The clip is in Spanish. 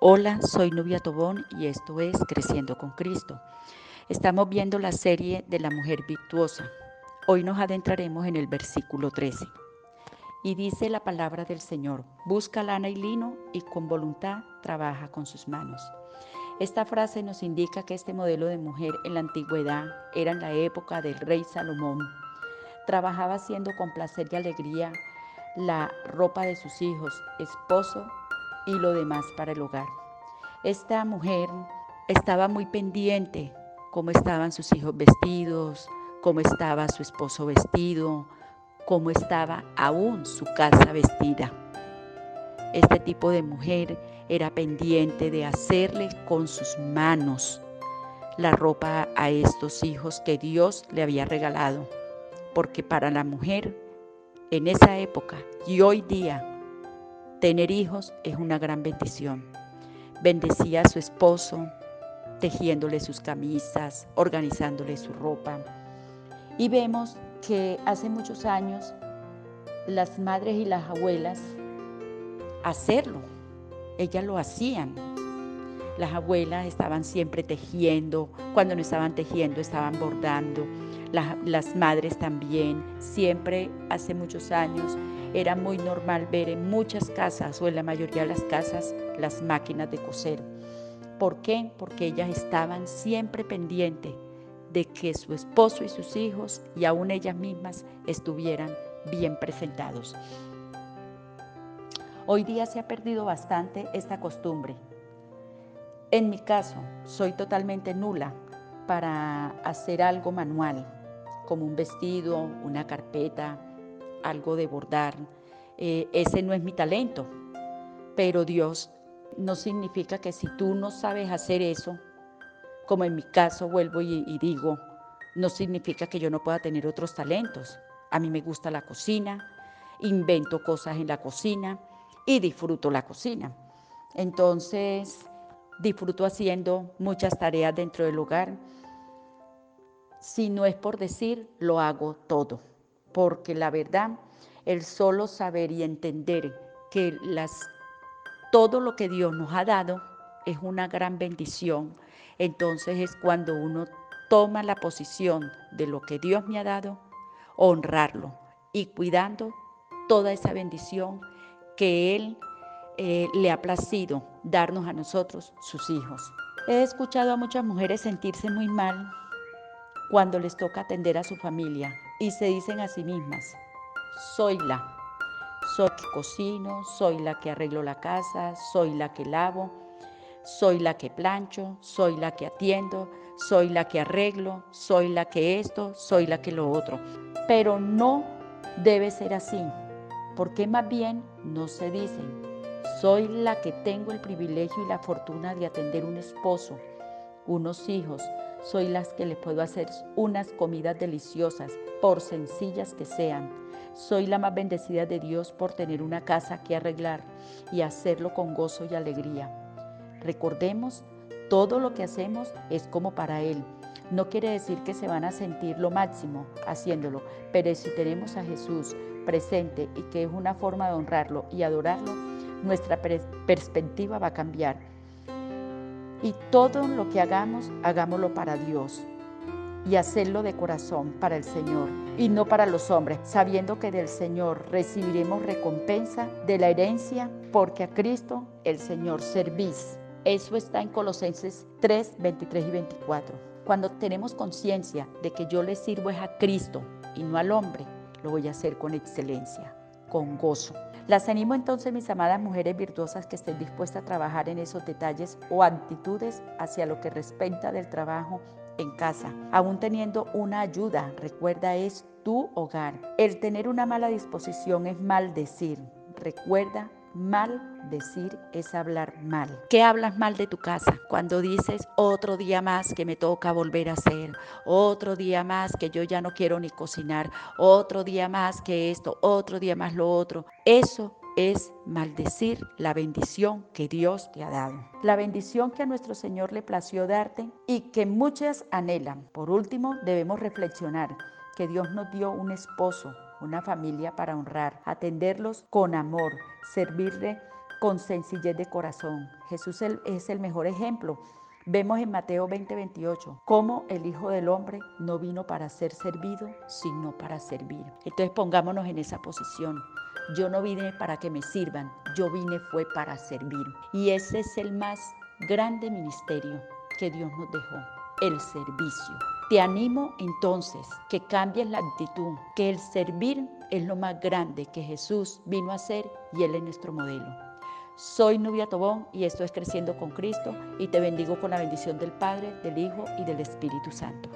Hola, soy Nubia Tobón y esto es Creciendo con Cristo. Estamos viendo la serie de la mujer virtuosa. Hoy nos adentraremos en el versículo 13. Y dice la palabra del Señor, busca lana y lino y con voluntad trabaja con sus manos. Esta frase nos indica que este modelo de mujer en la antigüedad era en la época del rey Salomón. Trabajaba haciendo con placer y alegría la ropa de sus hijos, esposo y lo demás para el hogar. Esta mujer estaba muy pendiente cómo estaban sus hijos vestidos, cómo estaba su esposo vestido, cómo estaba aún su casa vestida. Este tipo de mujer era pendiente de hacerle con sus manos la ropa a estos hijos que Dios le había regalado, porque para la mujer en esa época y hoy día Tener hijos es una gran bendición. Bendecía a su esposo, tejiéndole sus camisas, organizándole su ropa. Y vemos que hace muchos años las madres y las abuelas hacerlo. Ellas lo hacían. Las abuelas estaban siempre tejiendo, cuando no estaban tejiendo estaban bordando. Las, las madres también, siempre hace muchos años era muy normal ver en muchas casas o en la mayoría de las casas las máquinas de coser. ¿Por qué? Porque ellas estaban siempre pendientes de que su esposo y sus hijos y aún ellas mismas estuvieran bien presentados. Hoy día se ha perdido bastante esta costumbre. En mi caso, soy totalmente nula para hacer algo manual, como un vestido, una carpeta, algo de bordar. Eh, ese no es mi talento, pero Dios no significa que si tú no sabes hacer eso, como en mi caso vuelvo y, y digo, no significa que yo no pueda tener otros talentos. A mí me gusta la cocina, invento cosas en la cocina y disfruto la cocina. Entonces, disfruto haciendo muchas tareas dentro del hogar. Si no es por decir, lo hago todo porque la verdad, el solo saber y entender que las, todo lo que Dios nos ha dado es una gran bendición, entonces es cuando uno toma la posición de lo que Dios me ha dado, honrarlo y cuidando toda esa bendición que Él eh, le ha placido darnos a nosotros, sus hijos. He escuchado a muchas mujeres sentirse muy mal cuando les toca atender a su familia y se dicen a sí mismas, soy la, soy la que cocino, soy la que arreglo la casa, soy la que lavo, soy la que plancho, soy la que atiendo, soy la que arreglo, soy la que esto, soy la que lo otro. Pero no debe ser así, porque más bien no se dicen, soy la que tengo el privilegio y la fortuna de atender un esposo, unos hijos, soy las que le puedo hacer unas comidas deliciosas, por sencillas que sean. Soy la más bendecida de Dios por tener una casa que arreglar y hacerlo con gozo y alegría. Recordemos, todo lo que hacemos es como para Él. No quiere decir que se van a sentir lo máximo haciéndolo, pero si tenemos a Jesús presente y que es una forma de honrarlo y adorarlo, nuestra perspectiva va a cambiar y todo lo que hagamos, hagámoslo para Dios y hacerlo de corazón para el Señor y no para los hombres, sabiendo que del Señor recibiremos recompensa de la herencia, porque a Cristo el Señor servís. Eso está en Colosenses 3, 23 y 24. Cuando tenemos conciencia de que yo le sirvo es a Cristo y no al hombre, lo voy a hacer con excelencia, con gozo. Las animo entonces, mis amadas mujeres virtuosas, que estén dispuestas a trabajar en esos detalles o actitudes hacia lo que respecta del trabajo en casa, aún teniendo una ayuda. Recuerda, es tu hogar. El tener una mala disposición es maldecir. Recuerda, Mal decir es hablar mal. ¿Qué hablas mal de tu casa? Cuando dices otro día más que me toca volver a hacer, otro día más que yo ya no quiero ni cocinar, otro día más que esto, otro día más lo otro. Eso es maldecir la bendición que Dios te ha dado. La bendición que a nuestro Señor le plació darte y que muchas anhelan. Por último, debemos reflexionar que Dios nos dio un esposo una familia para honrar, atenderlos con amor, servirle con sencillez de corazón. Jesús es el mejor ejemplo. Vemos en Mateo 20, 28 cómo el Hijo del Hombre no vino para ser servido, sino para servir. Entonces pongámonos en esa posición. Yo no vine para que me sirvan, yo vine fue para servir. Y ese es el más grande ministerio que Dios nos dejó, el servicio. Te animo entonces que cambies la actitud, que el servir es lo más grande que Jesús vino a hacer y Él es nuestro modelo. Soy Nubia Tobón y esto es Creciendo con Cristo y te bendigo con la bendición del Padre, del Hijo y del Espíritu Santo.